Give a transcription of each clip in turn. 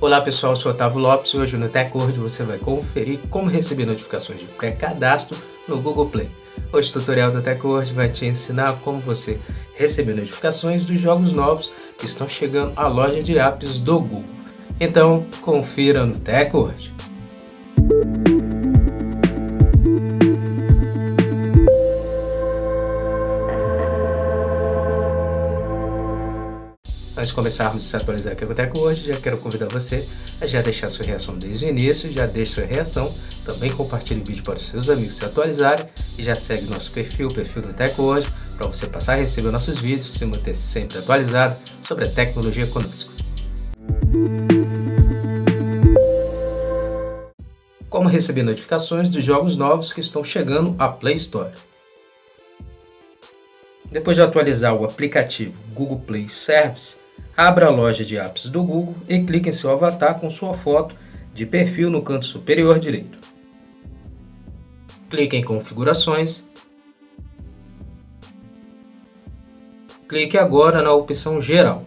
Olá pessoal, eu sou Otávio Lopes e hoje no TechWord você vai conferir como receber notificações de pré-cadastro no Google Play. Hoje o tutorial do TechWord vai te ensinar como você receber notificações dos jogos novos que estão chegando à loja de apps do Google. Então, confira no TechWord. Antes de começarmos a se atualizar aqui Teco hoje, já quero convidar você a já deixar sua reação desde o início, já deixe sua reação, também compartilhe o vídeo para os seus amigos se atualizarem e já segue nosso perfil, o perfil do Teco hoje, para você passar a receber nossos vídeos e se manter sempre atualizado sobre a tecnologia conosco. Como receber notificações dos jogos novos que estão chegando à Play Store. Depois de atualizar o aplicativo Google Play Service, abra a loja de apps do Google e clique em seu avatar com sua foto de perfil no canto superior direito. Clique em Configurações. Clique agora na opção Geral.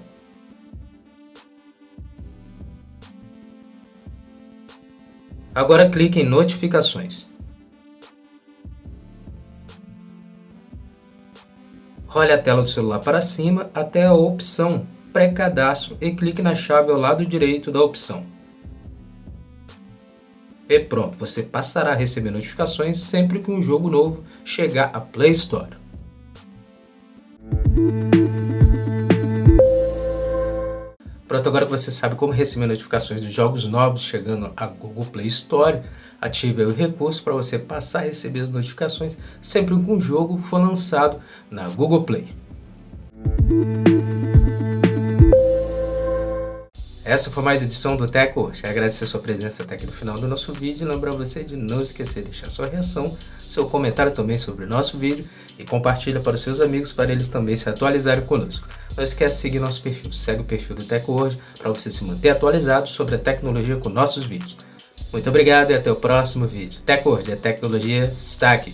Agora clique em Notificações. Role a tela do celular para cima até a opção pré-cadastro e clique na chave ao lado direito da opção. E pronto, você passará a receber notificações sempre que um jogo novo chegar à Play Store. Pronto, agora que você sabe como receber notificações dos jogos novos chegando à Google Play Store, ative o recurso para você passar a receber as notificações sempre que um jogo for lançado na Google Play. Essa foi mais edição do Teco. Já agradecer a sua presença até aqui no final do nosso vídeo. Lembrar você de não esquecer de deixar sua reação, seu comentário também sobre o nosso vídeo e compartilha para os seus amigos para eles também se atualizarem conosco. Não esquece de seguir nosso perfil. Segue o perfil do TecWord para você se manter atualizado sobre a tecnologia com nossos vídeos. Muito obrigado e até o próximo vídeo. TecWord, a tecnologia está aqui.